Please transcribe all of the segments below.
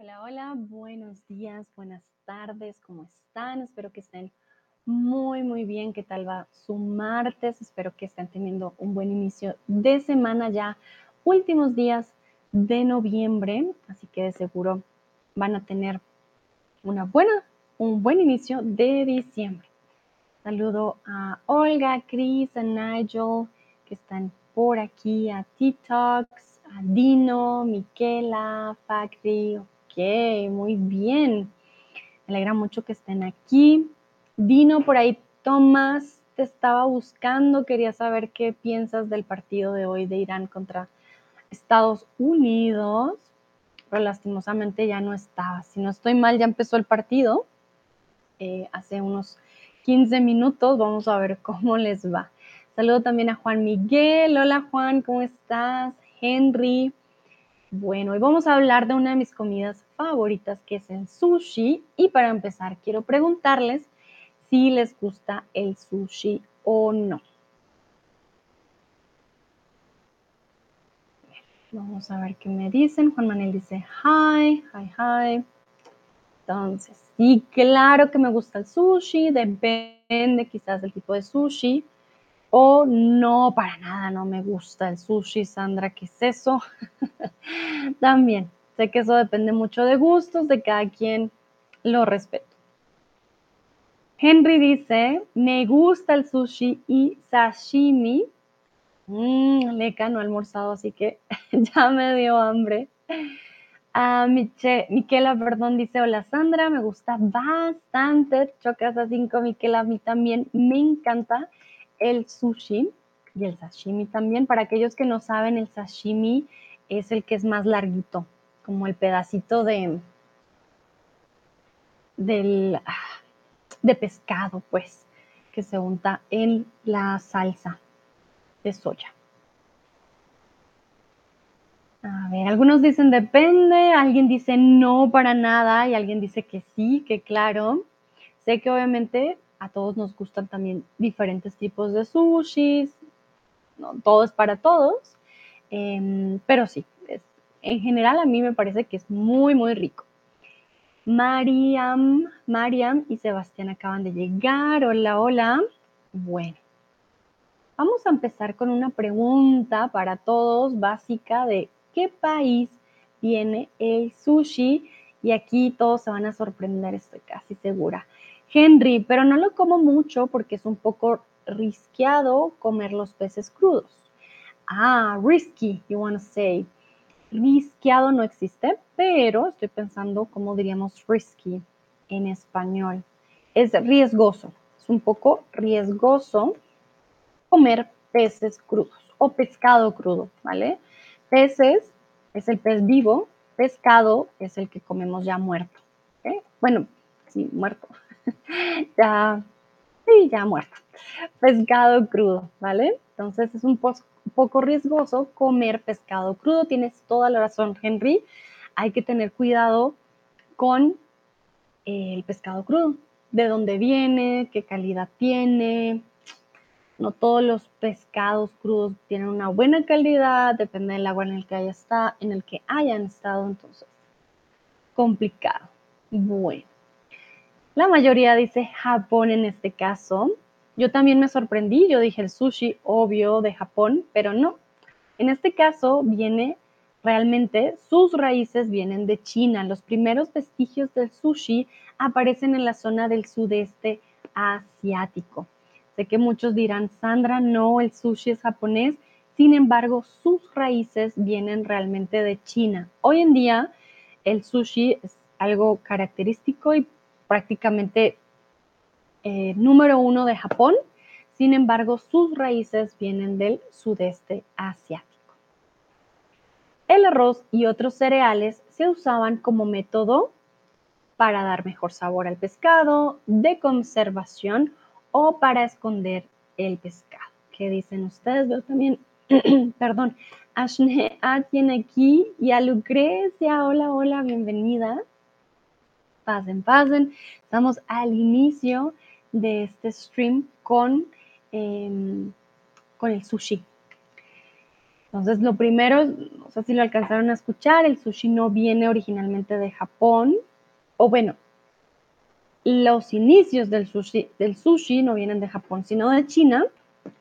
Hola, hola, buenos días, buenas tardes, ¿cómo están? Espero que estén muy, muy bien. ¿Qué tal va su martes? Espero que estén teniendo un buen inicio de semana ya, últimos días de noviembre, así que de seguro van a tener una buena, un buen inicio de diciembre. Saludo a Olga, Chris, a Nigel, que están por aquí, a TikToks, a Dino, Miquela, Facri, muy bien. Me alegra mucho que estén aquí. Dino, por ahí Tomás te estaba buscando, quería saber qué piensas del partido de hoy de Irán contra Estados Unidos, pero lastimosamente ya no estaba. Si no estoy mal, ya empezó el partido eh, hace unos 15 minutos. Vamos a ver cómo les va. Saludo también a Juan Miguel. Hola Juan, ¿cómo estás? Henry. Bueno, hoy vamos a hablar de una de mis comidas favoritas que es el sushi y para empezar quiero preguntarles si les gusta el sushi o no. Vamos a ver qué me dicen. Juan Manuel dice hi, hi, hi. Entonces, sí, claro que me gusta el sushi, depende quizás del tipo de sushi. O no, para nada, no me gusta el sushi, Sandra, ¿qué es eso? También, sé que eso depende mucho de gustos, de cada quien lo respeto. Henry dice, me gusta el sushi y sashimi. Mmm, leca, no he almorzado, así que ya me dio hambre. Uh, Miquela, perdón, dice, hola Sandra, me gusta bastante. Chocas a 5, Miquela, a mí también me encanta el sushi y el sashimi también. Para aquellos que no saben, el sashimi es el que es más larguito, como el pedacito de, del, ah, de pescado, pues, que se unta en la salsa de soya. A ver, algunos dicen depende, alguien dice no para nada y alguien dice que sí, que claro. Sé que obviamente a todos nos gustan también diferentes tipos de sushis, no todo es para todos, em, pero sí, en general a mí me parece que es muy, muy rico. Mariam, y Sebastián acaban de llegar. Hola, hola. Bueno, vamos a empezar con una pregunta para todos básica de qué país viene el sushi y aquí todos se van a sorprender, estoy casi segura. Henry, pero no lo como mucho porque es un poco risqueado comer los peces crudos. Ah, risky, you want to say. Risqueado no existe, pero estoy pensando cómo diríamos risky en español. Es riesgoso, es un poco riesgoso comer peces crudos o pescado crudo, ¿vale? Peces es el pez vivo, pescado es el que comemos ya muerto. Bueno, sí, muerto. ya, sí, ya muerto. Pescado crudo, ¿vale? Entonces es un poco riesgoso comer pescado crudo. Tienes toda la razón, Henry. Hay que tener cuidado con el pescado crudo. De dónde viene, qué calidad tiene. No todos los pescados crudos tienen una buena calidad, depende del agua en el que haya está, en el que hayan estado, entonces complicado. Bueno. La mayoría dice Japón en este caso. Yo también me sorprendí, yo dije el sushi, obvio, de Japón, pero no. En este caso viene realmente, sus raíces vienen de China. Los primeros vestigios del sushi aparecen en la zona del sudeste asiático. Sé que muchos dirán, Sandra, no, el sushi es japonés. Sin embargo, sus raíces vienen realmente de China. Hoy en día, el sushi es algo característico y prácticamente eh, número uno de Japón, sin embargo sus raíces vienen del sudeste asiático. El arroz y otros cereales se usaban como método para dar mejor sabor al pescado, de conservación o para esconder el pescado. ¿Qué dicen ustedes? Veo también, perdón, Ashne tiene aquí y a Lucrecia. Hola, hola, bienvenida pasen, pasen. Estamos al inicio de este stream con, em, con el sushi. Entonces, lo primero, no sé si lo alcanzaron a escuchar, el sushi no viene originalmente de Japón, o bueno, los inicios del sushi, del sushi no vienen de Japón, sino de China,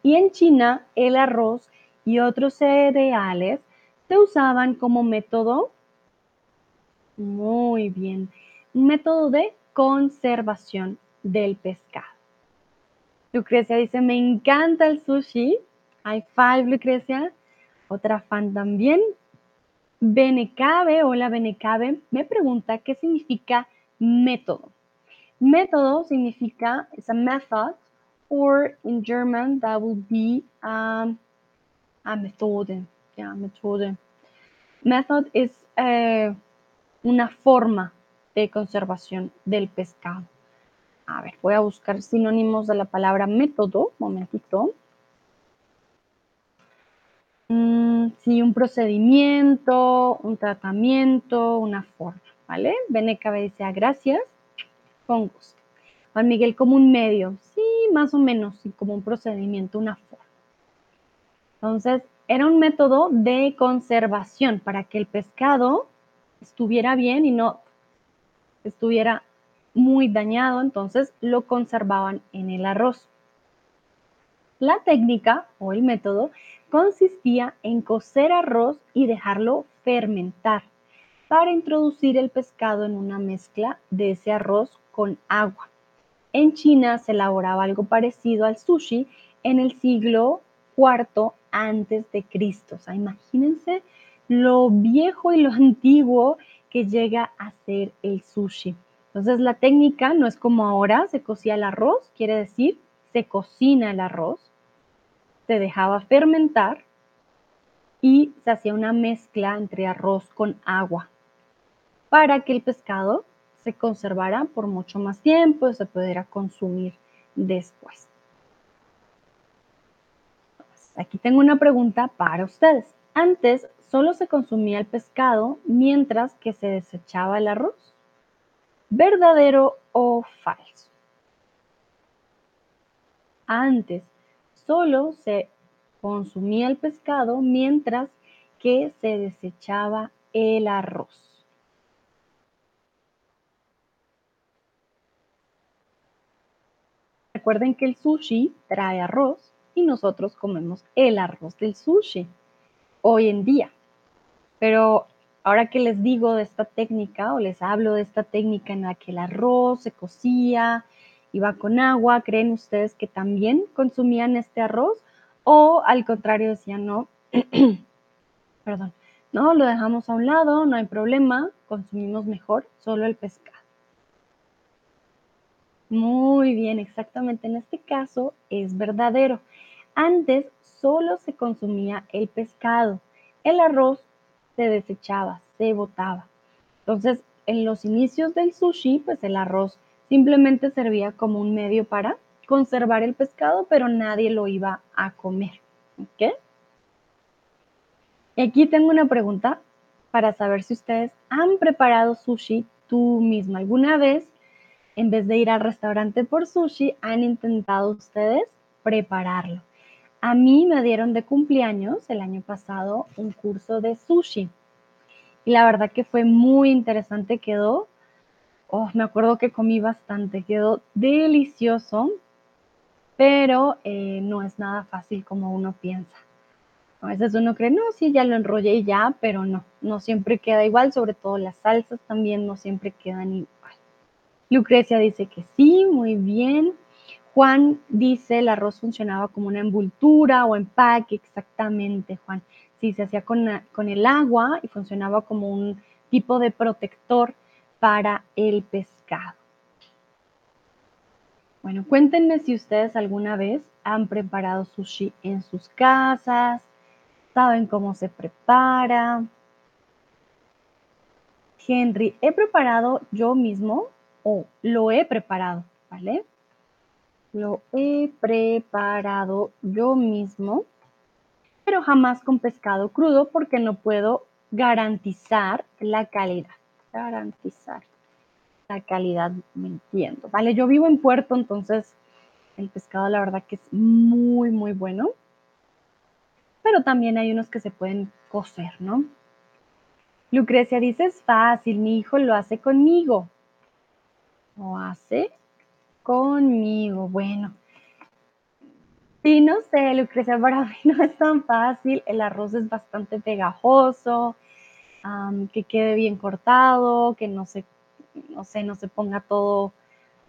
y en China el arroz y otros cereales se usaban como método, muy bien, método de conservación del pescado. Lucrecia dice, me encanta el sushi. High five, Lucrecia. Otra fan también. Benecabe, hola Benecabe, me pregunta qué significa método. Método significa, es a method, or in German that would be um, a methode. Yeah. Method es eh, una forma de conservación del pescado. A ver, voy a buscar sinónimos de la palabra método. Momentito. Mm, sí, un procedimiento, un tratamiento, una forma, ¿vale? Beneca dice, ah, gracias, con gusto. Juan Miguel, como un medio, sí, más o menos, sí, como un procedimiento, una forma. Entonces, era un método de conservación para que el pescado estuviera bien y no estuviera muy dañado, entonces lo conservaban en el arroz. La técnica o el método consistía en cocer arroz y dejarlo fermentar para introducir el pescado en una mezcla de ese arroz con agua. En China se elaboraba algo parecido al sushi en el siglo IV antes de Cristo. O sea, imagínense lo viejo y lo antiguo que llega a ser el sushi. Entonces la técnica no es como ahora, se cocía el arroz, quiere decir, se cocina el arroz, se dejaba fermentar y se hacía una mezcla entre arroz con agua para que el pescado se conservara por mucho más tiempo y se pudiera consumir después. Aquí tengo una pregunta para ustedes. Antes solo se consumía el pescado mientras que se desechaba el arroz. ¿Verdadero o falso? Antes solo se consumía el pescado mientras que se desechaba el arroz. Recuerden que el sushi trae arroz y nosotros comemos el arroz del sushi hoy en día. Pero Ahora que les digo de esta técnica o les hablo de esta técnica en la que el arroz se cocía, iba con agua, ¿creen ustedes que también consumían este arroz? O al contrario decían, no, perdón, no, lo dejamos a un lado, no hay problema, consumimos mejor solo el pescado. Muy bien, exactamente en este caso es verdadero. Antes solo se consumía el pescado. El arroz se desechaba, se botaba. Entonces, en los inicios del sushi, pues el arroz simplemente servía como un medio para conservar el pescado, pero nadie lo iba a comer. ¿Ok? Y aquí tengo una pregunta para saber si ustedes han preparado sushi tú misma. ¿Alguna vez, en vez de ir al restaurante por sushi, han intentado ustedes prepararlo? A mí me dieron de cumpleaños el año pasado un curso de sushi. Y la verdad que fue muy interesante, quedó. Oh, me acuerdo que comí bastante, quedó delicioso, pero eh, no es nada fácil como uno piensa. A veces uno cree, no, sí, ya lo enrollé y ya, pero no, no siempre queda igual, sobre todo las salsas también no siempre quedan igual. Lucrecia dice que sí, muy bien. Juan dice el arroz funcionaba como una envoltura o empaque, exactamente, Juan. Sí, se hacía con, con el agua y funcionaba como un tipo de protector para el pescado. Bueno, cuéntenme si ustedes alguna vez han preparado sushi en sus casas, saben cómo se prepara. Henry, he preparado yo mismo o lo he preparado, ¿vale? Lo he preparado yo mismo, pero jamás con pescado crudo porque no puedo garantizar la calidad. Garantizar la calidad, me entiendo. Vale, yo vivo en Puerto, entonces el pescado la verdad que es muy, muy bueno. Pero también hay unos que se pueden cocer, ¿no? Lucrecia dice, es fácil, mi hijo lo hace conmigo. Lo hace conmigo. Bueno. Sí, no sé, Lucrecia, para mí no es tan fácil. El arroz es bastante pegajoso, que quede bien cortado, que no se, no sé, no se ponga todo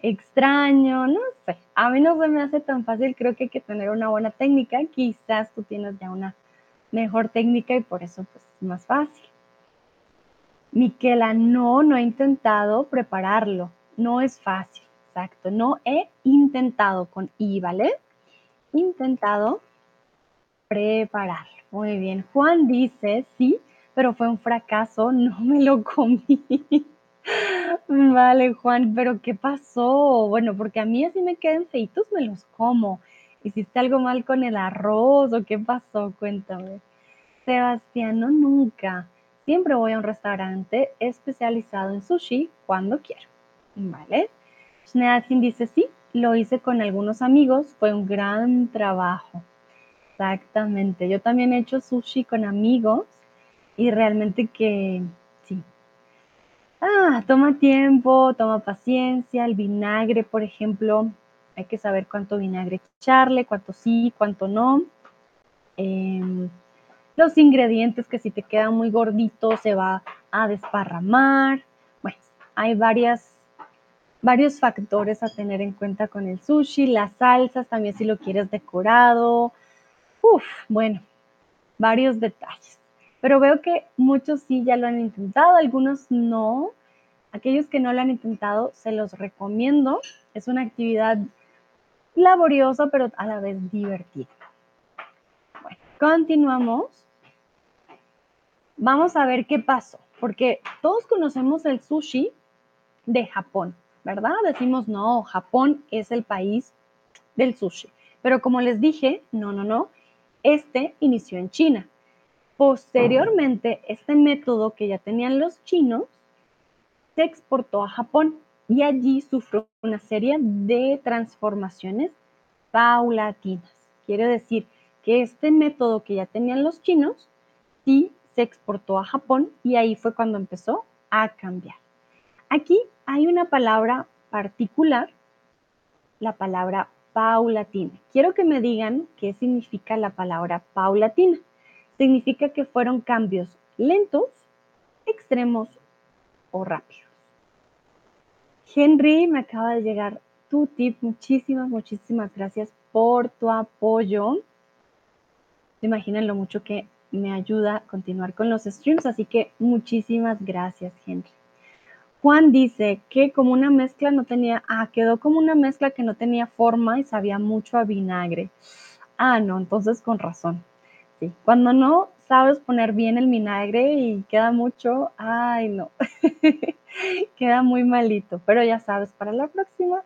extraño, no sé. A mí no se me hace tan fácil, creo que hay que tener una buena técnica. Quizás tú tienes ya una mejor técnica y por eso pues, es más fácil. Miquela, no, no he intentado prepararlo. No es fácil, exacto. No he intentado con I, ¿vale? Intentado prepararlo. Muy bien. Juan dice, sí, pero fue un fracaso, no me lo comí. Vale, Juan, pero ¿qué pasó? Bueno, porque a mí así me quedan feitos, me los como. ¿Hiciste algo mal con el arroz o qué pasó? Cuéntame. Sebastiano, nunca. Siempre voy a un restaurante especializado en sushi cuando quiero. ¿Vale? Schneadkin dice, sí, lo hice con algunos amigos, fue un gran trabajo. Exactamente. Yo también he hecho sushi con amigos y realmente que sí. Ah, toma tiempo, toma paciencia. El vinagre, por ejemplo, hay que saber cuánto vinagre echarle, cuánto sí, cuánto no. Em, los ingredientes que si te quedan muy gorditos se va a desparramar. Bueno, hay varias, varios factores a tener en cuenta con el sushi, las salsas también si lo quieres decorado. Uf, bueno, varios detalles. Pero veo que muchos sí ya lo han intentado, algunos no. Aquellos que no lo han intentado, se los recomiendo. Es una actividad laboriosa, pero a la vez divertida. Bueno, continuamos vamos a ver qué pasó, porque todos conocemos el sushi de Japón, ¿verdad? Decimos, no, Japón es el país del sushi. Pero como les dije, no, no, no, este inició en China. Posteriormente, este método que ya tenían los chinos se exportó a Japón y allí sufrió una serie de transformaciones paulatinas. Quiere decir que este método que ya tenían los chinos sí se exportó a Japón y ahí fue cuando empezó a cambiar. Aquí hay una palabra particular, la palabra paulatina. Quiero que me digan qué significa la palabra paulatina. Significa que fueron cambios lentos, extremos o rápidos. Henry, me acaba de llegar tu tip. Muchísimas, muchísimas gracias por tu apoyo. ¿Se imaginan lo mucho que me ayuda a continuar con los streams, así que muchísimas gracias, Henry. Juan dice que como una mezcla no tenía, ah, quedó como una mezcla que no tenía forma y sabía mucho a vinagre. Ah, no, entonces con razón. Sí, cuando no sabes poner bien el vinagre y queda mucho, ay, no, queda muy malito, pero ya sabes, para la próxima,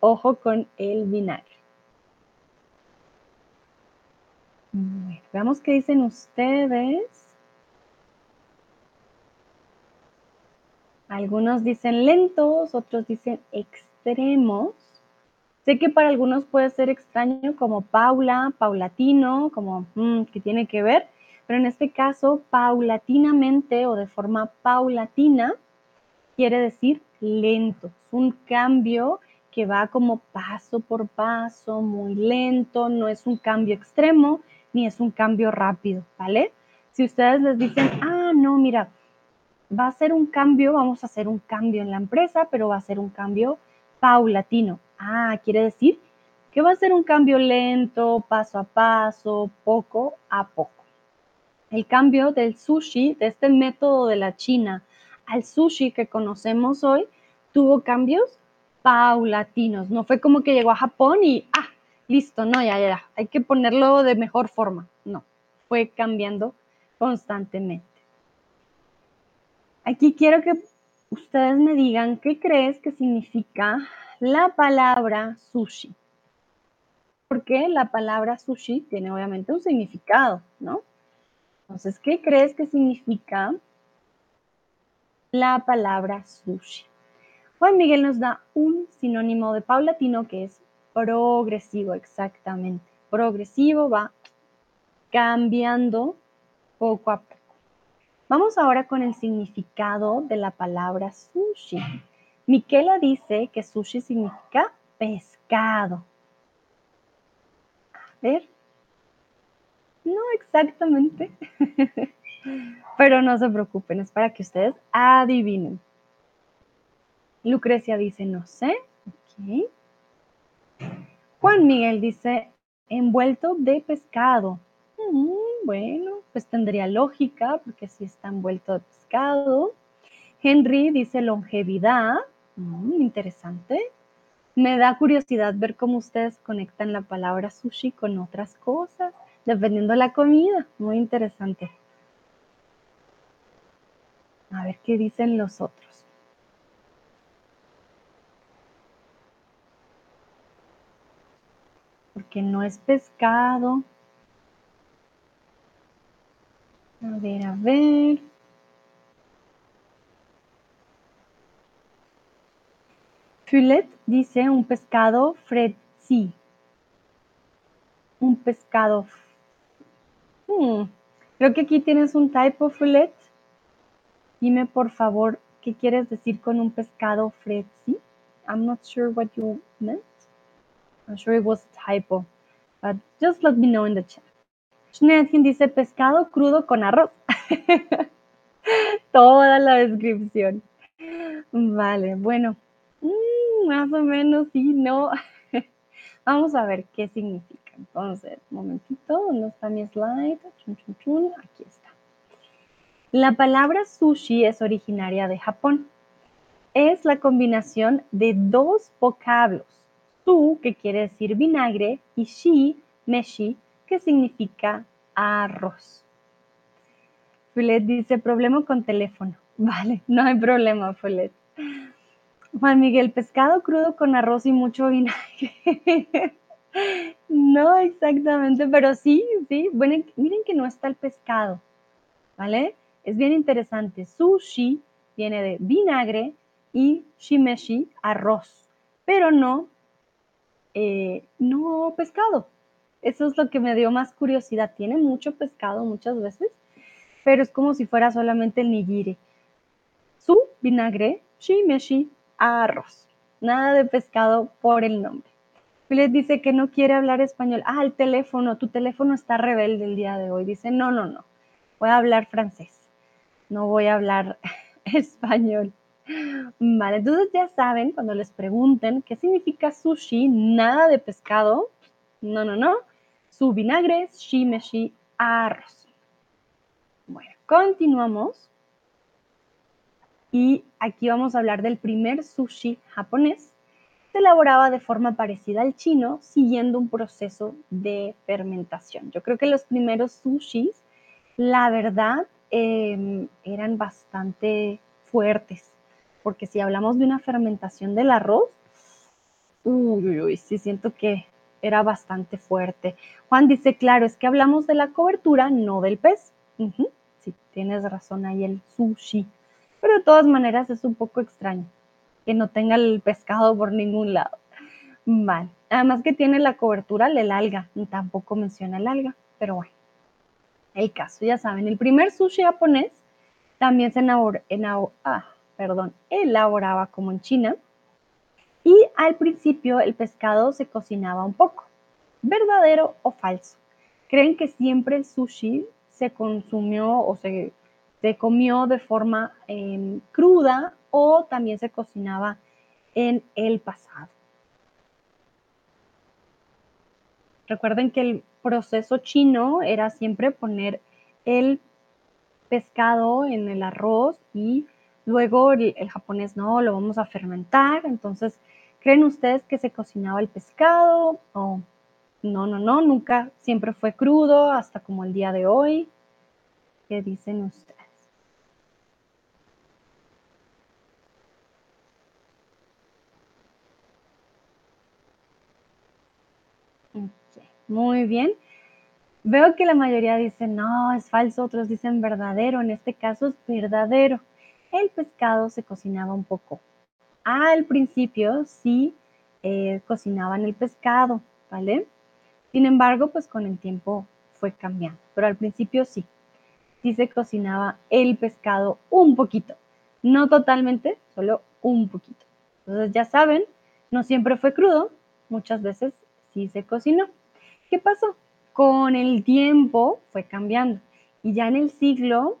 ojo con el vinagre. veamos qué dicen ustedes. Algunos dicen lentos, otros dicen extremos. Sé que para algunos puede ser extraño como Paula, paulatino, como mm, que tiene que ver, pero en este caso paulatinamente o de forma paulatina quiere decir lento. Es un cambio que va como paso por paso, muy lento, no es un cambio extremo, ni es un cambio rápido, ¿vale? Si ustedes les dicen, ah, no, mira, va a ser un cambio, vamos a hacer un cambio en la empresa, pero va a ser un cambio paulatino. Ah, quiere decir que va a ser un cambio lento, paso a paso, poco a poco. El cambio del sushi, de este método de la China al sushi que conocemos hoy, tuvo cambios paulatinos. No fue como que llegó a Japón y, ah, listo, no, ya, ya, hay que ponerlo de mejor forma. No, fue cambiando constantemente. Aquí quiero que ustedes me digan qué crees que significa la palabra sushi. Porque la palabra sushi tiene obviamente un significado, ¿no? Entonces, ¿qué crees que significa la palabra sushi? Juan Miguel nos da un sinónimo de paulatino que es progresivo, exactamente. Progresivo va cambiando poco a poco. Vamos ahora con el significado de la palabra sushi. Miquela dice que sushi significa pescado. A ver. No exactamente. Pero no se preocupen, es para que ustedes adivinen. Lucrecia dice, no sé. Juan Miguel dice, envuelto de pescado. Mm, bueno, pues tendría lógica, porque si está envuelto de pescado. Henry dice longevidad. Mm, interesante. Me da curiosidad ver cómo ustedes conectan la palabra sushi con otras cosas, dependiendo de la comida. Muy interesante. A ver qué dicen los otros. Porque no es pescado. A ver, a ver. Fulet dice un pescado sí. Un pescado. Hmm, creo que aquí tienes un typo, Fulet. Dime por favor qué quieres decir con un pescado sí. I'm not sure what you meant. I'm sure it was a typo, but just let me know in the chat. Schneidchen dice pescado crudo con arroz. Toda la descripción. Vale, bueno, mm, más o menos sí, no. Vamos a ver qué significa. Entonces, momentito, ¿dónde está mi slide? Aquí está. La palabra sushi es originaria de Japón. Es la combinación de dos vocablos. Su, que quiere decir vinagre, y shi, meshi, que significa arroz. Fulet dice, problema con teléfono. Vale, no hay problema, Fulet. Juan Miguel, pescado crudo con arroz y mucho vinagre. no exactamente, pero sí, sí. Bueno, miren que no está el pescado, ¿vale? Es bien interesante. Sushi viene de vinagre y shimeshi, arroz, pero no, eh, no pescado. Eso es lo que me dio más curiosidad. Tiene mucho pescado muchas veces, pero es como si fuera solamente el nigiri. Su vinagre, shimeshi, arroz. Nada de pescado por el nombre. Les dice que no quiere hablar español. Ah, el teléfono, tu teléfono está rebelde el día de hoy. Dice, no, no, no, voy a hablar francés. No voy a hablar español. Vale, entonces ya saben, cuando les pregunten qué significa sushi, nada de pescado. No, no, no su vinagre, shimeshi, arroz. Bueno, continuamos. Y aquí vamos a hablar del primer sushi japonés. Se elaboraba de forma parecida al chino, siguiendo un proceso de fermentación. Yo creo que los primeros sushis, la verdad, em, eran bastante fuertes, porque si hablamos de una fermentación del arroz, uy, uy, uy, sí siento que era bastante fuerte. Juan dice, claro, es que hablamos de la cobertura, no del pez. Sí, tienes razón ahí el sushi. Pero de todas maneras es un poco extraño que no tenga el pescado por ningún lado. Vale. Además que tiene la cobertura el alga. Tampoco menciona el alga, pero bueno. El caso, ya saben, el primer sushi japonés también se ah, perdón, elaboraba como en China y al principio el pescado se cocinaba un poco. ¿Verdadero o falso? ¿Creen que siempre el sushi se consumió o se, comió de forma em, cruda o también se cocinaba en el pasado? Recuerden que el proceso chino era siempre poner el pescado en el arroz y luego el, el, japonés no, lo vamos a fermentar, entonces ¿Creen ustedes que se cocinaba el pescado? O no, no, no, nunca, siempre fue crudo hasta como el día de hoy. ¿Qué dicen ustedes? Muy bien. Veo que la mayoría dicen, no, es falso, otros dicen verdadero. En este caso es verdadero. El pescado se cocinaba un poco al principio sí eh, cocinaban el pescado, ¿vale? Sin embargo, pues con el tiempo fue cambiando, pero al principio sí. sí se cocinaba el pescado un poquito. No totalmente, solo un poquito. Entonces ya saben, no siempre fue crudo, muchas veces sí se cocinó. ¿Qué pasó? Con el tiempo fue cambiando y ya en el siglo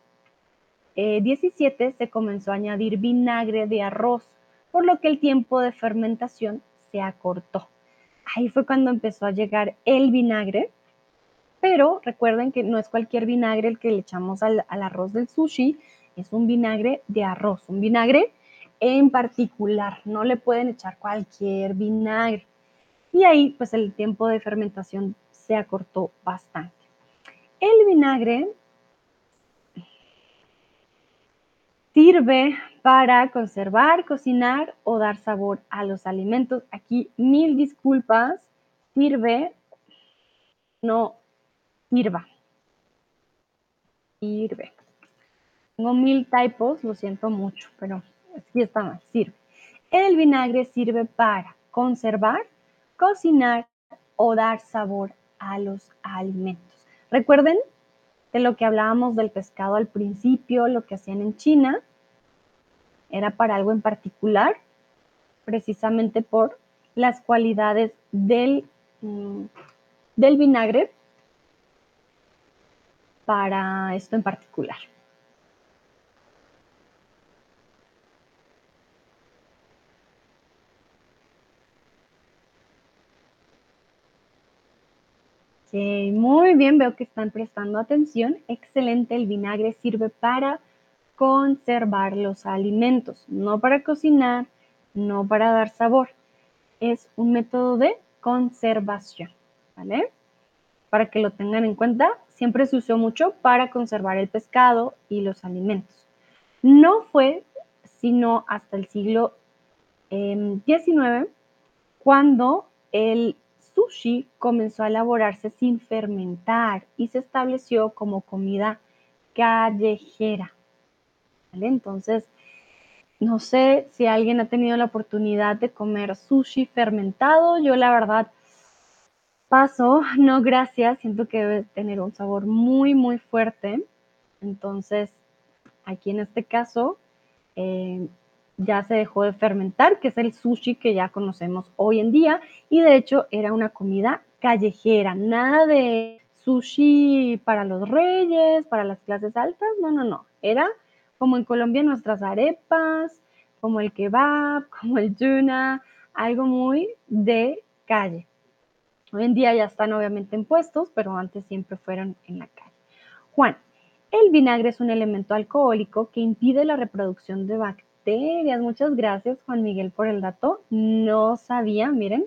XVII eh, se comenzó a añadir vinagre de arroz, por lo que el tiempo de fermentación se acortó. Ahí fue cuando empezó a llegar el vinagre, pero recuerden que no es cualquier vinagre el que le echamos al, arroz del sushi, es un vinagre de arroz, un vinagre en particular, no le pueden echar cualquier vinagre. Y ahí pues el tiempo de fermentación se acortó bastante. El vinagre sirve para conservar, cocinar o dar sabor a los alimentos. Aquí mil disculpas, sirve, no sirva. Sirve. Tengo mil typos, lo siento mucho, pero aquí está mal, sirve. El vinagre sirve para conservar, cocinar o dar sabor a los alimentos. Recuerden de lo que hablábamos del pescado al principio, lo que hacían en China, era para algo en particular, precisamente por las cualidades del, mm, del vinagre para esto en particular. muy bien, veo que están prestando atención. Excelente, el vinagre sirve para conservar los alimentos, no para cocinar, no para dar sabor. Es un método de conservación, ¿vale? Para que lo tengan en cuenta, siempre se usó mucho para conservar el pescado y los alimentos. No fue sino hasta el siglo XIX em, cuando el sushi comenzó a elaborarse sin fermentar y se estableció como comida callejera. Entonces, no sé si alguien ha tenido la oportunidad de comer sushi fermentado. Yo la verdad paso, no gracias, siento que debe tener un sabor muy, muy fuerte. Entonces, aquí en este caso, eh, ya se dejó de fermentar, que es el sushi que ya conocemos hoy en día, y de hecho era una comida callejera, nada de sushi para los reyes, para las clases altas, no, no, no, era como en Colombia nuestras arepas, como el kebab, como el tuna, algo muy de calle. Hoy en día ya están obviamente en puestos, pero antes siempre fueron en la calle. Juan, el vinagre es un elemento alcohólico que impide la reproducción de bacterias Muchas gracias, Juan Miguel, por el dato. No sabía, miren,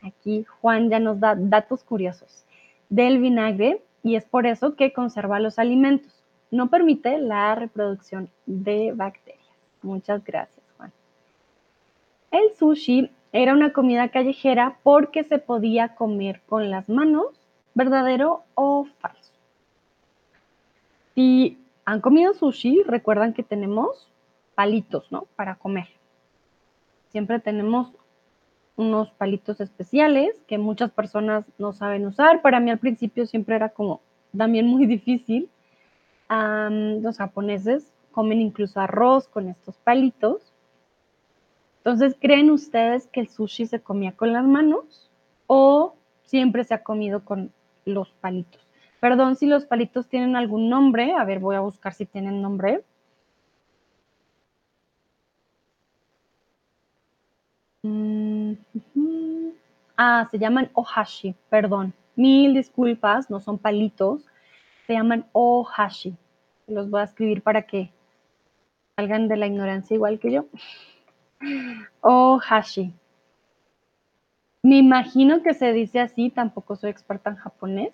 aquí Juan ya nos da datos curiosos del vinagre y es por eso que conserva los alimentos. No permite la reproducción de bacterias. Muchas gracias, Juan. El sushi era una comida callejera porque se podía comer con las manos, verdadero o falso. Si han comido sushi, recuerdan que tenemos palitos, ¿no? Para comer. Siempre tenemos unos palitos especiales que muchas personas no saben usar. Para mí al principio siempre era como también muy difícil. Los japoneses comen incluso arroz con estos palitos. Entonces, ¿creen ustedes que el sushi se comía con las manos o siempre se ha comido con los palitos? Perdón si los palitos tienen algún nombre. A ver, voy a buscar si tienen nombre. Mm, ah, se llaman ohashi, perdón. Mil disculpas, no son palitos. Llaman ohashi. Los voy a escribir para que salgan de la ignorancia igual que yo. Ohashi. Me imagino que se dice así, tampoco soy experta en japonés.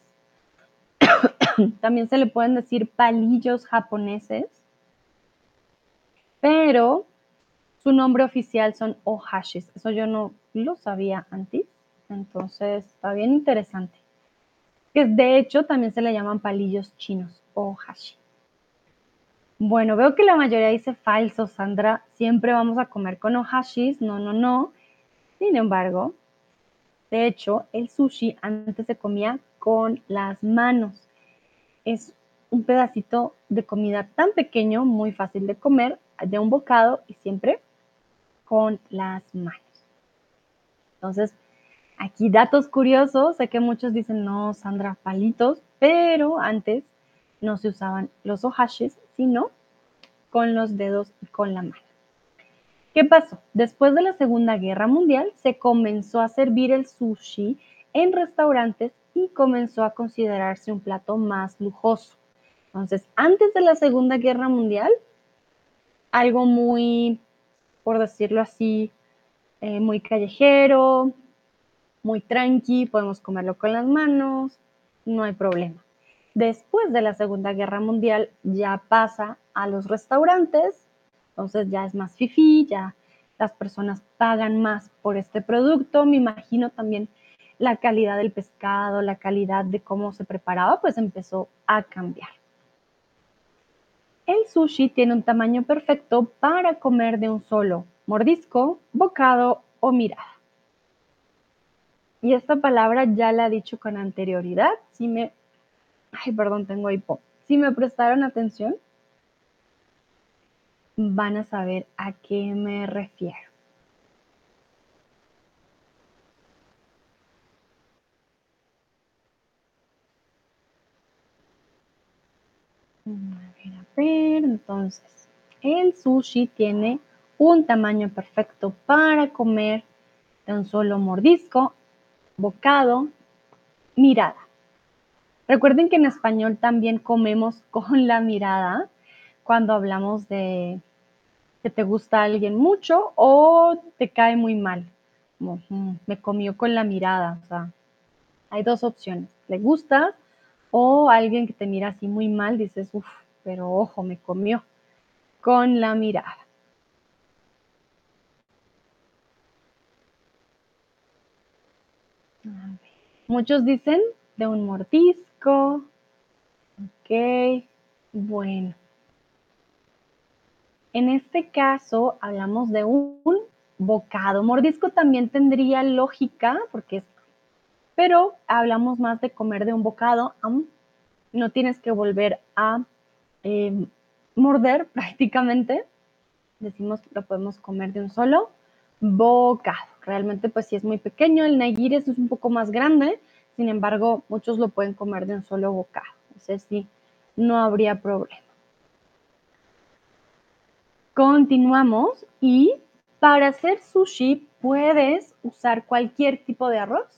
También se le pueden decir palillos japoneses. Pero su nombre oficial son ohashis. Eso yo no lo sabía antes. Entonces, está bien interesante. Que de hecho también se le llaman palillos chinos, ohashi. Bueno, veo que la mayoría dice falso, Sandra. Siempre vamos a comer con ohashis. No, no, no. Sin embargo, de hecho, el sushi antes se comía con las manos. Es un pedacito de comida tan pequeño, muy fácil de comer, de un bocado y siempre con las manos. Entonces, aquí datos curiosos, sé que muchos dicen, no, Sandra, palitos, pero antes no se usaban los ohashis, sino con los dedos y con la mano. ¿Qué pasó? Después de la Segunda Guerra Mundial se comenzó a servir el sushi en restaurantes y comenzó a considerarse un plato más lujoso. Entonces, antes de la Segunda Guerra Mundial, algo muy, por decirlo así, eh, muy callejero, muy tranqui, podemos comerlo con las manos, no hay problema. Después de la Segunda Guerra Mundial ya pasa a los restaurantes entonces ya es más fifí, ya las personas pagan más por este producto. Me imagino también la calidad del pescado, la calidad de cómo se preparaba, pues empezó a cambiar. El sushi tiene un tamaño perfecto para comer de un solo mordisco, bocado o mirada. Y esta palabra ya la he dicho con anterioridad. Si me... Ay, perdón, tengo hipo. Si me prestaron atención, van a saber a qué me refiero. A ver, a ver, entonces, el sushi tiene un tamaño perfecto para comer de un solo mordisco, bocado, mirada. Recuerden que en español también comemos con la mirada cuando hablamos de que te gusta alguien mucho o te cae muy mal. Mm, me comió con la mirada. O sea, hay dos opciones. Le gusta o alguien que te mira así muy mal, dices, uff, pero ojo, me comió con la mirada. Muchos dicen de un mordisco. Ok, bueno. En este caso hablamos de un bocado. Mordisco también tendría lógica, porque es, pero hablamos más de comer de un bocado. No tienes que volver a em, morder prácticamente. Decimos que lo podemos comer de un solo bocado. Realmente, pues si es muy pequeño, el nagiri es un poco más grande. Sin embargo, muchos lo pueden comer de un solo bocado. Entonces, sí, no habría problema. Continuamos y para hacer sushi puedes usar cualquier tipo de arroz,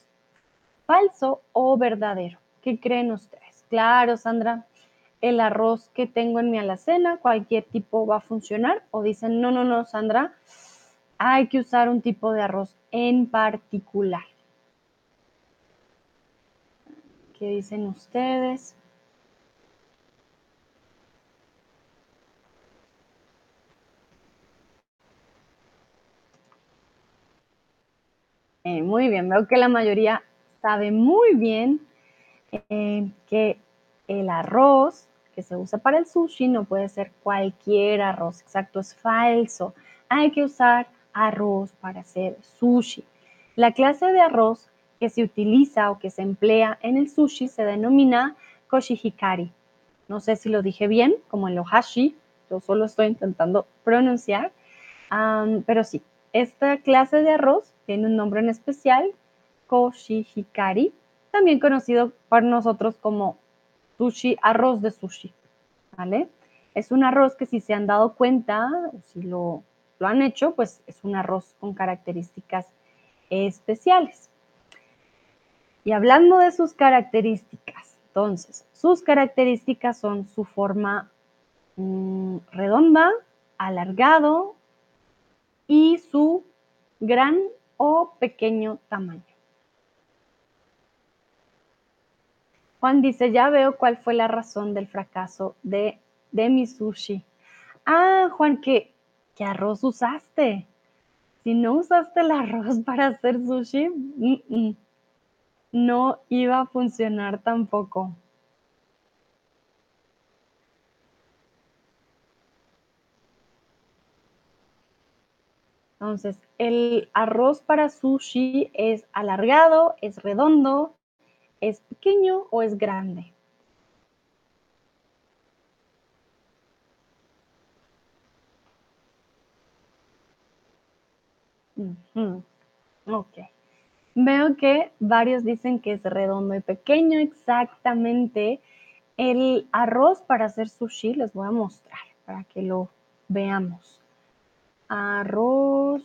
falso o verdadero. ¿Qué creen ustedes? Claro, Sandra, el arroz que tengo en mi alacena, cualquier tipo va a funcionar. O dicen, no, no, no, Sandra, hay que usar un tipo de arroz en particular. ¿Qué dicen ustedes? Eh, muy bien, veo que la mayoría sabe muy bien eh, que el arroz que se usa para el sushi no puede ser cualquier arroz, exacto, es falso. Hay que usar arroz para hacer sushi. La clase de arroz que se utiliza o que se emplea en el sushi se denomina koshihikari. No sé si lo dije bien, como el ohashi, yo solo estoy intentando pronunciar, pero sí, esta clase de arroz tiene un nombre en especial, koshihikari, también conocido por nosotros como sushi, arroz de sushi, ¿vale? Es un arroz que si se han dado cuenta, si lo, lo han hecho, pues es un arroz con características especiales. Y hablando de sus características, entonces, sus características son su forma mm, redonda, alargado y su gran o pequeño tamaño. Juan dice, ya veo cuál fue la razón del fracaso de, de mi sushi. Ah, Juan, ¿qué, ¿qué arroz usaste? Si no usaste el arroz para hacer sushi, no iba a funcionar tampoco. Entonces, el arroz para sushi es alargado, es redondo, es pequeño o es grande. Ok. Veo que varios dicen que es redondo y pequeño, exactamente. El arroz para hacer sushi les voy a mostrar para que lo veamos. Arroz.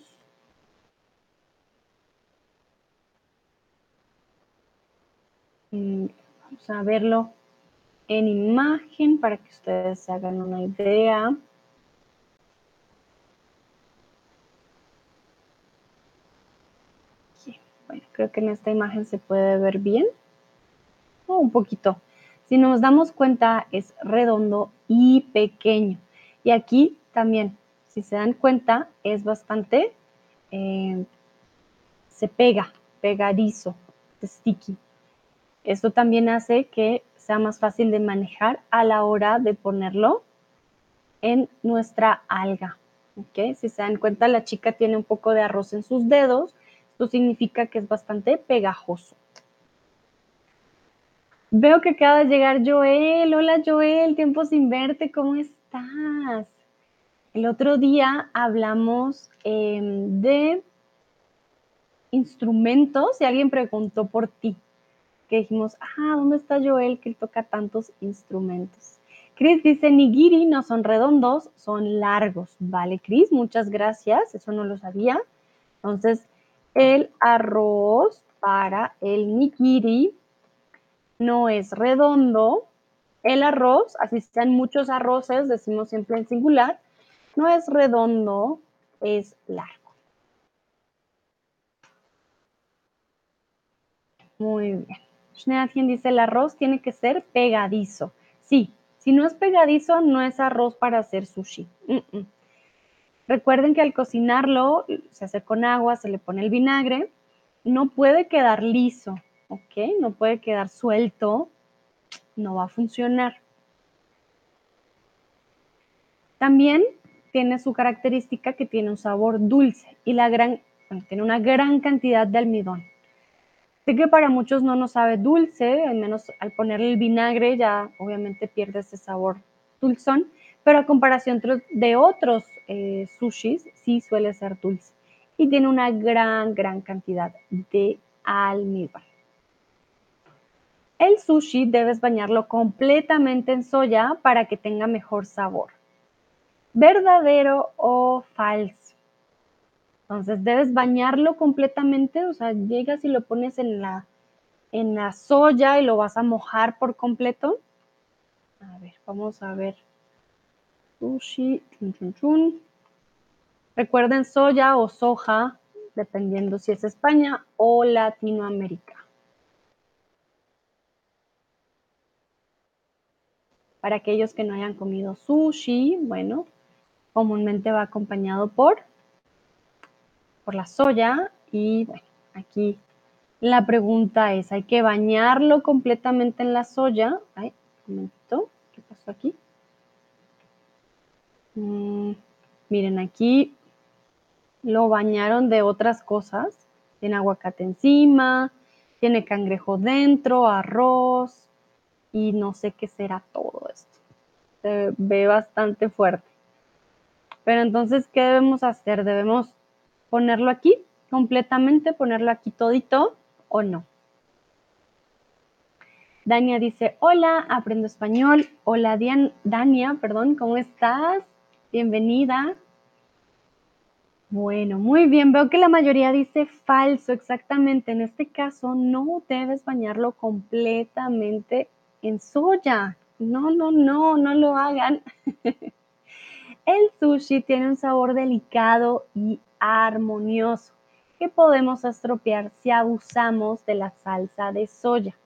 Mm, vamos a verlo en imagen para que ustedes se hagan una idea. Creo que en esta imagen se puede ver bien. Oh, un poquito. Si nos damos cuenta, es redondo y pequeño. Y aquí también, si se dan cuenta, es bastante, eh, se pega, pegadizo, sticky. Esto también hace que sea más fácil de manejar a la hora de ponerlo en nuestra alga. ¿okay? Si se dan cuenta, la chica tiene un poco de arroz en sus dedos. Esto significa que es bastante pegajoso. Veo que acaba de llegar Joel. Hola Joel, tiempo sin verte, ¿cómo estás? El otro día hablamos em, de instrumentos y alguien preguntó por ti que dijimos, ah, ¿dónde está Joel que toca tantos instrumentos? Chris dice, nigiri no son redondos, son largos. Vale, Chris, muchas gracias, eso no lo sabía. Entonces, el arroz para el nigiri no es redondo. El arroz, así sean muchos arroces, decimos siempre en singular, no es redondo, es largo. Muy bien. Schneadchen dice, el arroz tiene que ser pegadizo. Sí, si no es pegadizo, no es arroz para hacer sushi. Recuerden que al cocinarlo, se hace con agua, se le pone el vinagre, no puede quedar liso, ¿ok? No puede quedar suelto, no va a funcionar. También tiene su característica que tiene un sabor dulce y tiene una gran cantidad de almidón. Sé que para muchos no nos sabe dulce, al menos al ponerle el vinagre ya obviamente pierde ese sabor dulzón, pero a comparación de otros eh, sushis sí suele ser dulce y tiene una gran, gran cantidad de almidón. El sushi debes bañarlo completamente en soya para que tenga mejor sabor. ¿Verdadero o falso? Entonces debes bañarlo completamente, o sea, llegas y lo pones en la, en la soya y lo vas a mojar por completo. A ver, vamos a ver. Sushi, chun, chun, chun. Recuerden soya o soja, dependiendo si es España o Latinoamérica. Para aquellos que no hayan comido sushi, bueno, comúnmente va acompañado por por la soya y bueno, aquí la pregunta es, ¿hay que bañarlo completamente en la soya? Ay, un momentito, ¿qué pasó aquí? Mm, miren, aquí lo bañaron de otras cosas. Tiene aguacate encima, tiene cangrejo dentro, arroz y no sé qué será todo esto. Se ve bastante fuerte. Pero entonces, ¿qué debemos hacer? Debemos ponerlo aquí completamente, ponerlo aquí todito o no. Dania dice, hola, aprendo español. Hola, Dian, Dania, perdón, ¿cómo estás? Bienvenida. Bueno, muy bien. Veo que la mayoría dice falso, exactamente. En este caso, no debes bañarlo completamente en soya. No, no, no, no lo hagan. El sushi tiene un sabor delicado y armonioso que podemos estropear si abusamos de la salsa de soya.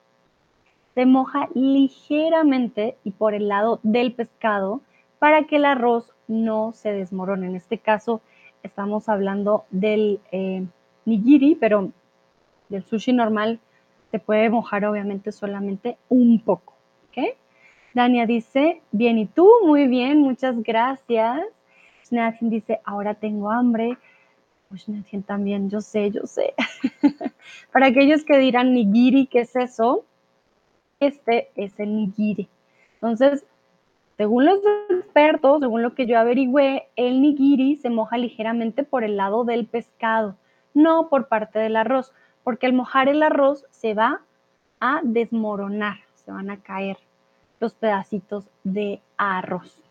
Se moja ligeramente y por el lado del pescado para que el arroz no se desmorone. En este caso estamos hablando del eh, nigiri, pero del sushi normal se puede mojar obviamente solamente un poco. Dania dice, bien, ¿y tú? Muy bien, muchas gracias. Snathin dice, ahora tengo hambre. Pues también, yo sé, yo sé. Para aquellos que dirán nigiri, ¿qué es eso? Este es el nigiri. Entonces, Según los expertos, según lo que yo averigüé, el nigiri se moja ligeramente por el lado del pescado, no por parte del arroz, porque al mojar el arroz se va a desmoronar, se van a caer los pedacitos de arroz,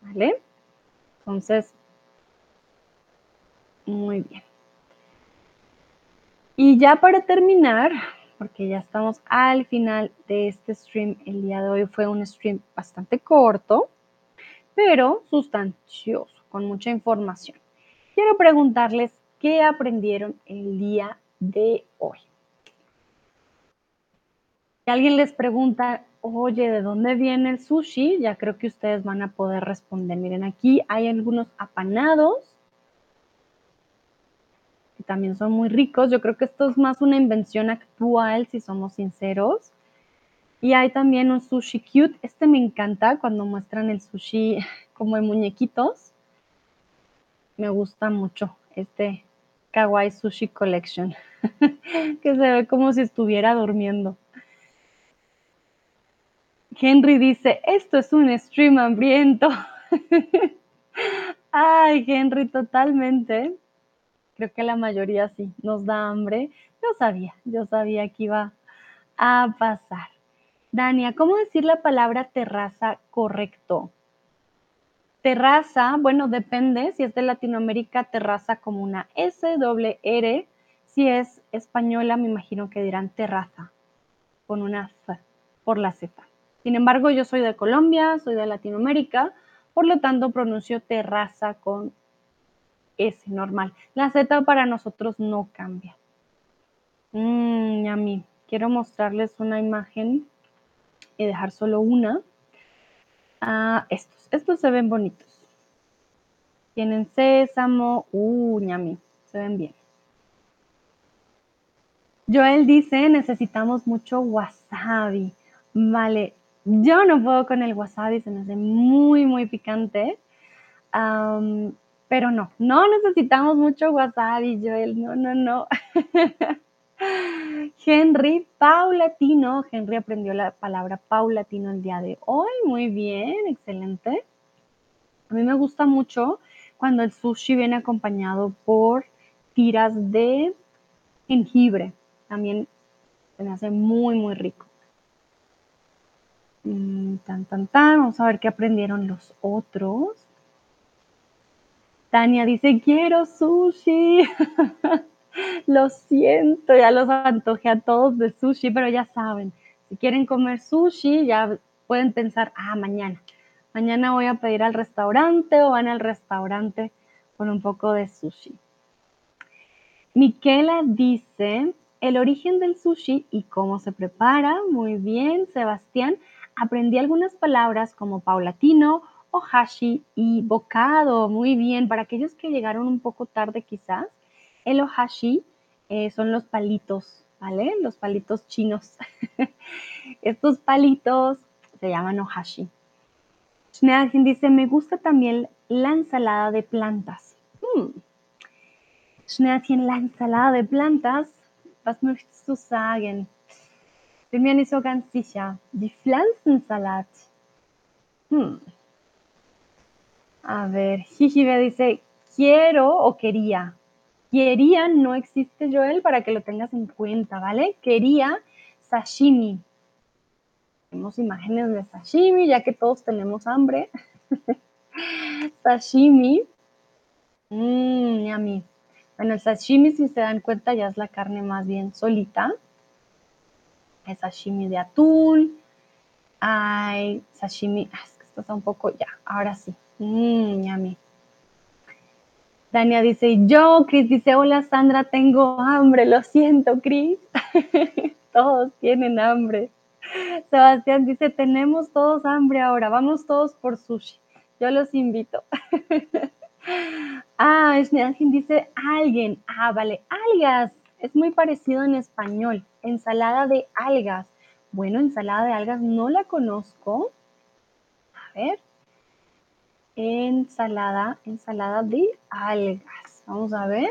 ¿vale? Entonces, muy bien. Y ya para terminar, porque ya estamos al final de este stream, el día de hoy fue un stream bastante corto, pero sustancioso, con mucha información. Quiero preguntarles qué aprendieron el día de hoy. Si alguien les pregunta, oye, ¿de dónde viene el sushi? Ya creo que ustedes van a poder responder. Miren, aquí hay algunos apanados también son muy ricos. Yo creo que esto es más una invención actual, si somos sinceros. Y hay también un sushi cute. Este me encanta cuando muestran el sushi como en muñequitos. Me gusta mucho este Kawaii Sushi Collection, que se ve como si estuviera durmiendo. Henry dice, esto es un stream hambriento. Ay, Henry, totalmente. Creo que la mayoría sí, nos da hambre. Yo sabía, yo sabía que iba a pasar. Dania, ¿cómo decir la palabra terraza correcto? Terraza, bueno, depende. Si es de Latinoamérica, terraza como una S, doble R. Si es española, me imagino que dirán terraza, con una Z, por la Z. Sin embargo, yo soy de Colombia, soy de Latinoamérica, por lo tanto pronuncio terraza con S normal. La Z para nosotros no cambia. Mmm, a mí. Quiero mostrarles una imagen y dejar solo una. Ah, estos. Estos se ven bonitos. Tienen sésamo. Uh, ñami. Se ven bien. Joel dice, necesitamos mucho wasabi. Vale, yo no puedo con el wasabi, se me hace muy, muy picante. Pero no, no necesitamos mucho wasabi, Joel. No, no, no. Henry, paulatino. Henry aprendió la palabra paulatino el día de hoy. Muy bien, excelente. A mí me gusta mucho cuando el sushi viene acompañado por tiras de jengibre. También se me hace muy, muy rico. Mm, tan, tan, tan. Vamos a ver qué aprendieron los otros. Tania dice, quiero sushi. Lo siento, ya los antojé a todos de sushi, pero ya saben, si quieren comer sushi, ya pueden pensar, ah, mañana. Mañana voy a pedir al restaurante o van al restaurante con un poco de sushi. Miquela dice, el origen del sushi y cómo se prepara. Muy bien, Sebastián aprendí algunas palabras como paulatino, ohashi y bocado. Muy bien, para aquellos que llegaron un poco tarde quizás, el ohashi eh, son los palitos, ¿vale? Los palitos chinos. Estos palitos se llaman ohashi. Schneadchen dice, me gusta también la ensalada de plantas. Hmm. la ensalada de plantas. Was möchtest du sagen? Bin mir nicht so ganz sicher. Die Pflanzensalat. Hmm. A ver, Jijibe dice, quiero o quería. Quería no existe, Joel, para que lo tengas en cuenta, ¿vale? Quería sashimi. Tenemos imágenes de sashimi, ya que todos tenemos hambre. sashimi. Mmm, yummy. Bueno, el sashimi, si se dan cuenta, ya es la carne más bien solita hay sashimi de atún, hay sashimi, ah, es que esto está un poco, ya, ahora sí, mmm, yummy. Dania dice, yo, Cris dice, hola Sandra, tengo hambre, lo siento, Cris. todos tienen hambre. Sebastián dice, tenemos todos hambre ahora, vamos todos por sushi. Yo los invito. ah, alguien dice, alguien. Ah, vale, algas. Es muy parecido en español. Ensalada de algas. Bueno, ensalada de algas no la conozco. A ver. Ensalada, ensalada de algas. Vamos a ver.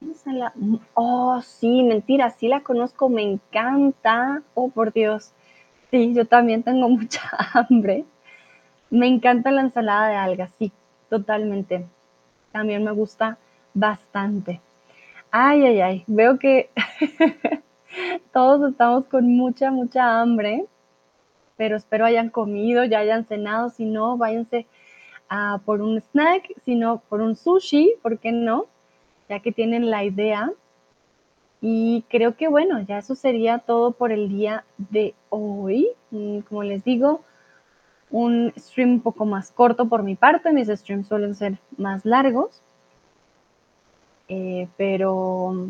Ensalada. Oh, sí, mentira, sí la conozco, me encanta. Oh, por Dios. Sí, yo también tengo mucha hambre. Me encanta la ensalada de algas, sí, totalmente. También me gusta bastante. Ay, ay, ay, veo que todos estamos con mucha, mucha hambre, pero espero hayan comido, ya hayan cenado. Si no, váyanse a por un snack, si no, por un sushi, ¿por qué no? Ya que tienen la idea. Y creo que bueno, ya eso sería todo por el día de hoy. Mm, como les digo, un stream un poco más corto por mi parte, mis streams suelen ser más largos. Eh, pero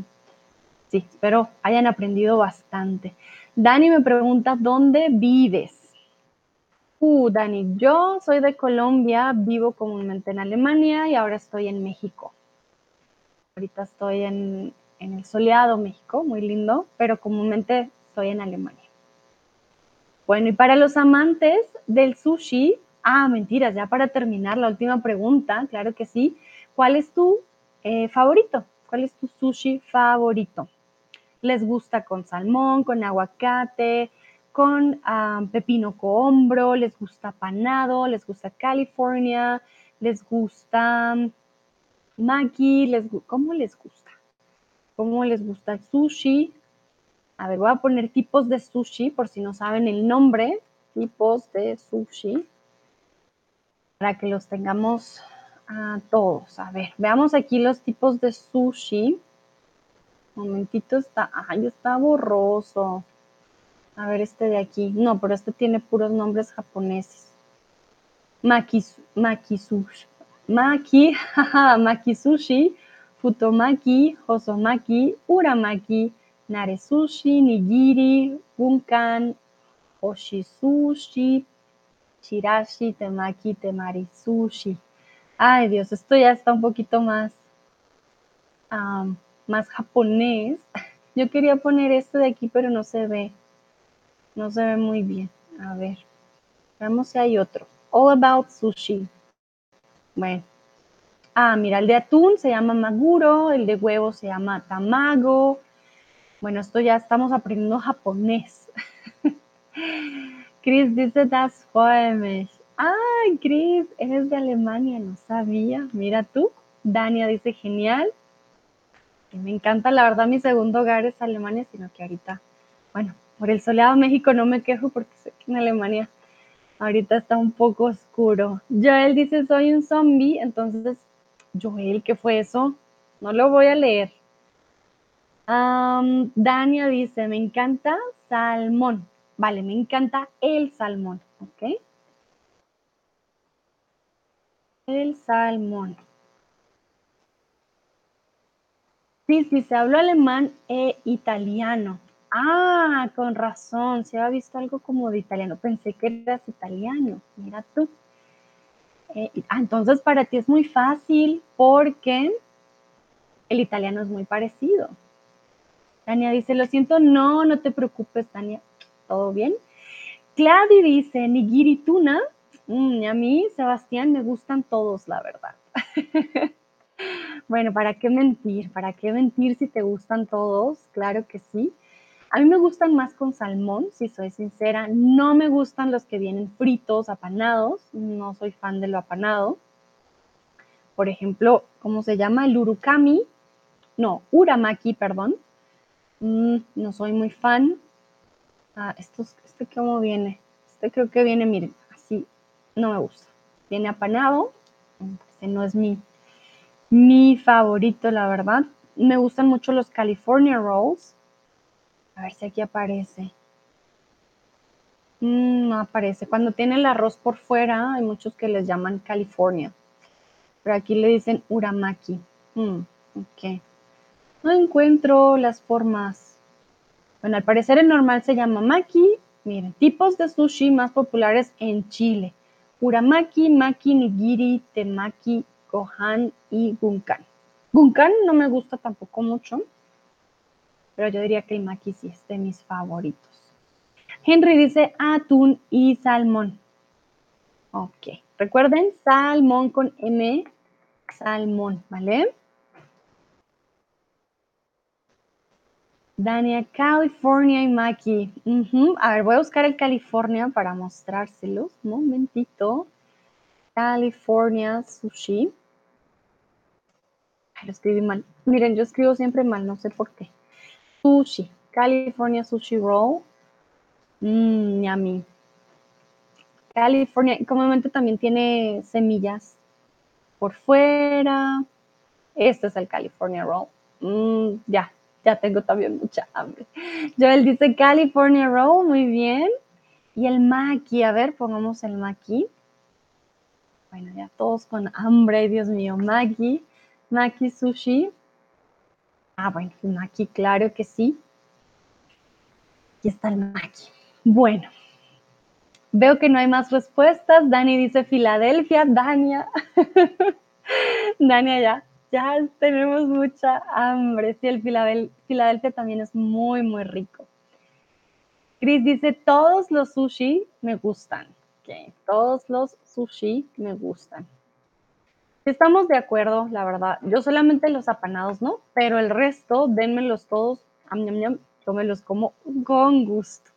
sí, espero hayan aprendido bastante. Dani me pregunta, ¿dónde vives? Uh, Dani, yo soy de Colombia, vivo comúnmente en Alemania y ahora estoy en México. Ahorita estoy en, en el soleado México, muy lindo, pero comúnmente estoy en Alemania. Bueno, y para los amantes del sushi, ah, mentiras, ya para terminar la última pregunta, claro que sí, ¿cuál es tu eh, favorito? ¿Cuál es tu sushi favorito? ¿Les gusta con salmón, con aguacate, con ah, pepino cohombro? ¿Les gusta panado? ¿Les gusta California? ¿Les gusta mm, maki? Les, ¿Cómo les gusta? ¿Cómo les gusta el sushi? A ver, voy a poner tipos de sushi por si no saben el nombre. Tipos de sushi. Para que los tengamos a todos. A ver, veamos aquí los tipos de sushi. Momentito está. Ay, está borroso. A ver, este de aquí. No, pero este tiene puros nombres japoneses. Maki, maki sushi. Maki, maki sushi. Futomaki, Hosomaki, Uramaki, Naresushi, Nigiri, Bunkan, Oshisushi, Chirashi, Temaki, Temari Sushi. Ay Dios, esto ya está un poquito más, más japonés. Yo quería poner este de aquí, pero no se ve. No se ve muy bien. A ver, veamos si hay otro. All About Sushi. Bueno. Ah, mira, el de atún se llama Maguro, el de huevo se llama Tamago, bueno, esto ya estamos aprendiendo japonés. Chris dice, das freue Ay, Chris, eres de Alemania, no sabía. Mira tú. Dania dice, genial. Me encanta, la verdad, mi segundo hogar es Alemania, sino que ahorita, bueno, por el soleado México no me quejo porque sé que en Alemania ahorita está un poco oscuro. Joel dice, soy un zombie, entonces, Joel, ¿qué fue eso? No lo voy a leer. Dania dice, me encanta salmón. Vale, me encanta el salmón, ¿ok? El salmón. Sí, sí, se habla alemán e italiano. Ah, con razón, se ha visto algo como de italiano. Pensé que eras italiano, mira tú. Eh, ah, entonces para ti es muy fácil porque el italiano es muy parecido. Tania dice, lo siento, no, no te preocupes, Tania, todo bien. Clady dice, nigiri tuna. Mm, a mí, Sebastián, me gustan todos, la verdad. bueno, ¿para qué mentir? ¿Para qué mentir si te gustan todos? Claro que sí. A mí me gustan más con salmón, si soy sincera. No me gustan los que vienen fritos, apanados. No soy fan de lo apanado. Por ejemplo, ¿cómo se llama? El urukami. No, uramaki, perdón. Mm, no soy muy fan. Ah, este cómo viene. Este creo que viene, miren, así no me gusta. Viene apanado. Este no es mi, mi favorito, la verdad. Me gustan mucho los California Rolls. A ver si aquí aparece. Mm, no aparece. Cuando tiene el arroz por fuera, hay muchos que les llaman California. Pero aquí le dicen uramaki. Mm, ok. No encuentro las formas. Bueno, al parecer el normal se llama maki. Miren, tipos de sushi más populares en Chile. Uramaki, maki, nigiri, temaki, gohan y gunkan. Gunkan no me gusta tampoco mucho, pero yo diría que el sí es de mis favoritos. Henry dice atún y salmón. Ok, recuerden salmón con M, salmón, ¿vale? Dania, California y Maki. A ver, voy a buscar el California para mostrárselos. Momentito. California Sushi. Ay, lo escribí mal. Miren, yo escribo siempre mal, no sé por qué. Sushi. California Sushi Roll. Mmm, yummy. California, comúnmente también tiene semillas por fuera. Este es el California Roll. Mm, ya, ya tengo también mucha hambre. Joel dice California Roll, muy bien. Y el maki, a ver, pongamos el maki. Bueno, ya todos con hambre, Dios mío, maki, maki sushi. Ah, bueno, maki, claro que sí. Aquí está el maki. Bueno, veo que no hay más respuestas. Dani dice Filadelfia, Dania. Dania ya ya tenemos mucha hambre. Sí, el Filadelfia también es muy, muy rico. Chris dice, todos los sushi me gustan. todos los sushi me gustan. Estamos de acuerdo, la verdad. Yo solamente los apanados, ¿no? Pero el resto, denmelos todos. yo me los como con gusto.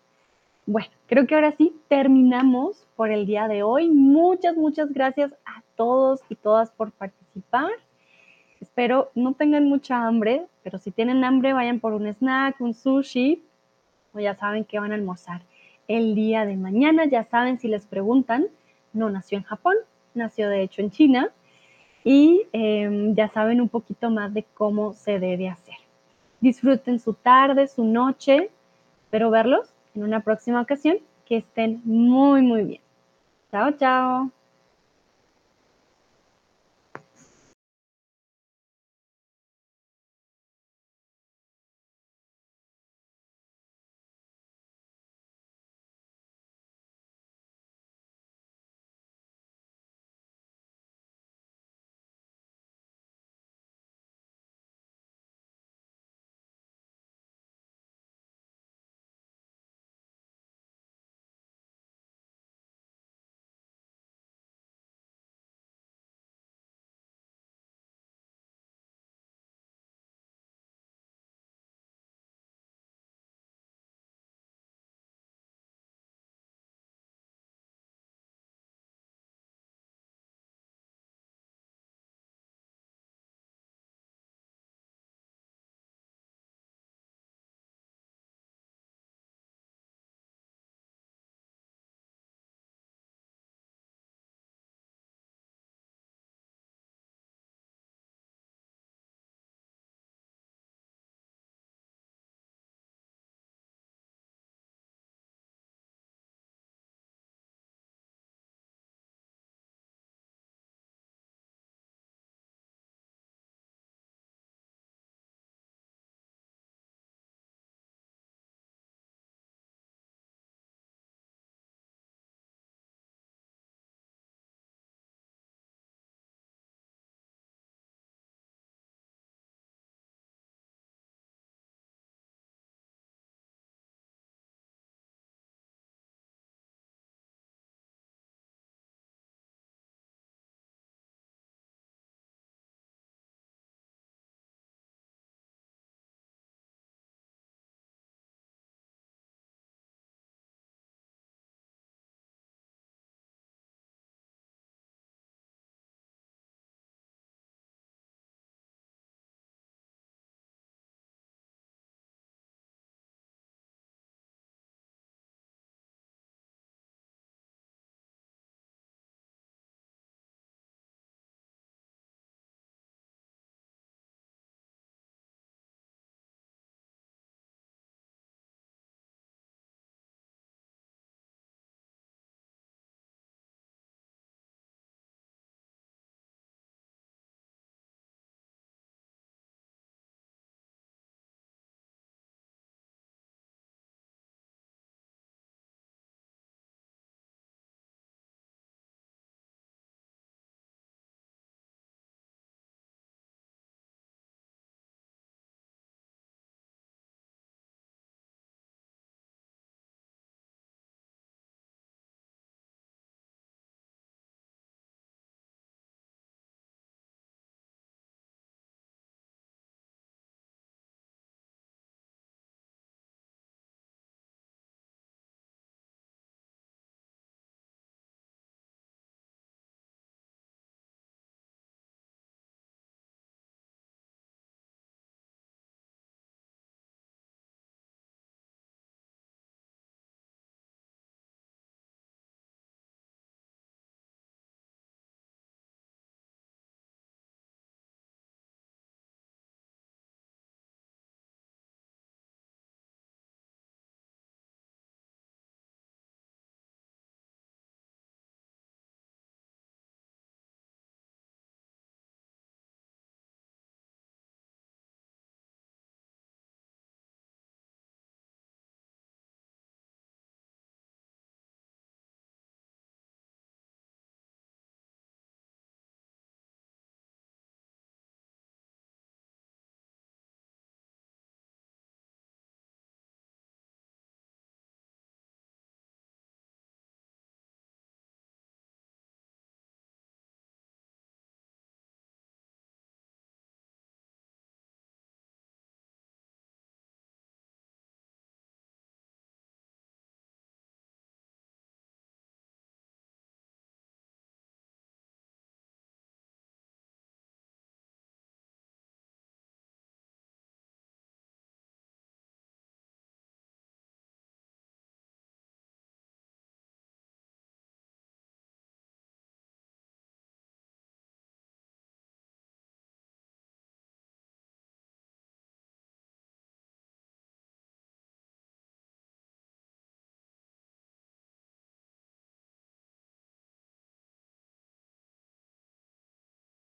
Bueno, creo que ahora sí terminamos por el día de hoy. Muchas, muchas gracias a todos y todas por participar. Espero no tengan mucha hambre, pero si tienen hambre, vayan por un snack, un sushi, o ya saben que van a almorzar. El día de mañana, ya saben, si les preguntan, no nació en Japón, nació de hecho en China, y em, ya saben un poquito más de cómo se debe hacer. Disfruten su tarde, su noche, espero verlos en una próxima ocasión. Que estén muy, muy bien. Chao, chao.